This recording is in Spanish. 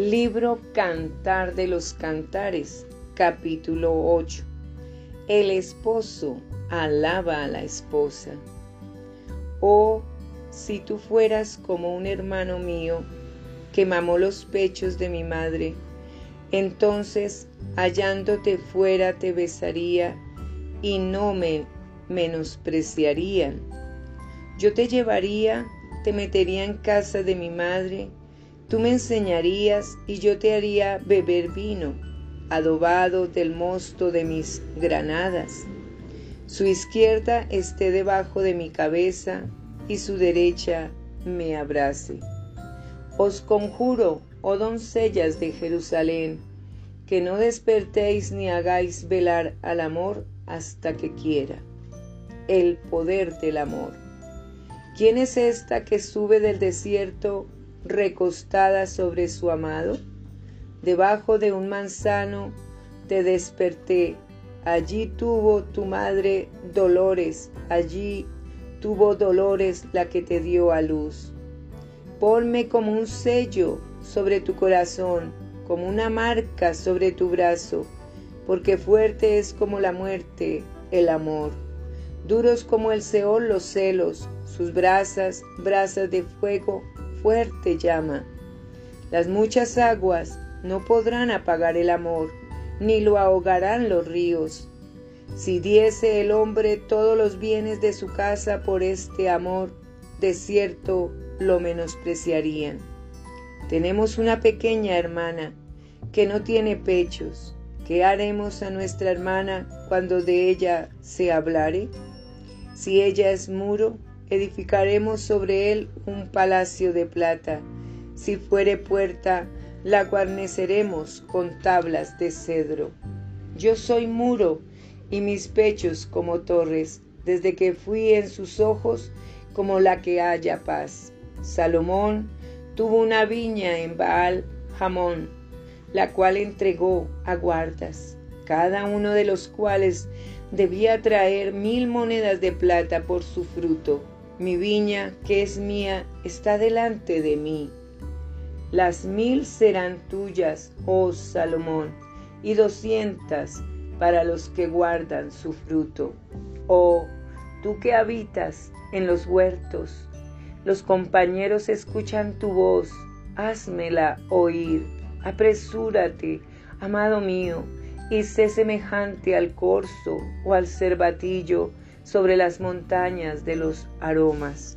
Libro Cantar de los Cantares, capítulo 8. El esposo alaba a la esposa. Oh, si tú fueras como un hermano mío que mamó los pechos de mi madre, entonces hallándote fuera te besaría y no me menospreciarían. Yo te llevaría, te metería en casa de mi madre, tú me enseñarías y yo te haría beber vino, adobado del mosto de mis granadas. Su izquierda esté debajo de mi cabeza y su derecha me abrace. Os conjuro, oh doncellas de Jerusalén, que no despertéis ni hagáis velar al amor hasta que quiera. El poder del amor. ¿Quién es esta que sube del desierto recostada sobre su amado? Debajo de un manzano te desperté. Allí tuvo tu madre dolores, allí tuvo dolores la que te dio a luz. Ponme como un sello sobre tu corazón como una marca sobre tu brazo, porque fuerte es como la muerte el amor. Duros como el Seol los celos, sus brasas, brasas de fuego, fuerte llama. Las muchas aguas no podrán apagar el amor, ni lo ahogarán los ríos. Si diese el hombre todos los bienes de su casa por este amor, de cierto lo menospreciarían. Tenemos una pequeña hermana que no tiene pechos. ¿Qué haremos a nuestra hermana cuando de ella se hablare? Si ella es muro, edificaremos sobre él un palacio de plata. Si fuere puerta, la guarneceremos con tablas de cedro. Yo soy muro y mis pechos como torres, desde que fui en sus ojos como la que haya paz. Salomón tuvo una viña en Baal Jamón la cual entregó a guardas, cada uno de los cuales debía traer mil monedas de plata por su fruto. Mi viña, que es mía, está delante de mí. Las mil serán tuyas, oh Salomón, y doscientas para los que guardan su fruto. Oh, tú que habitas en los huertos, los compañeros escuchan tu voz, házmela oír Apresúrate, amado mío, y sé semejante al corzo o al cervatillo sobre las montañas de los aromas.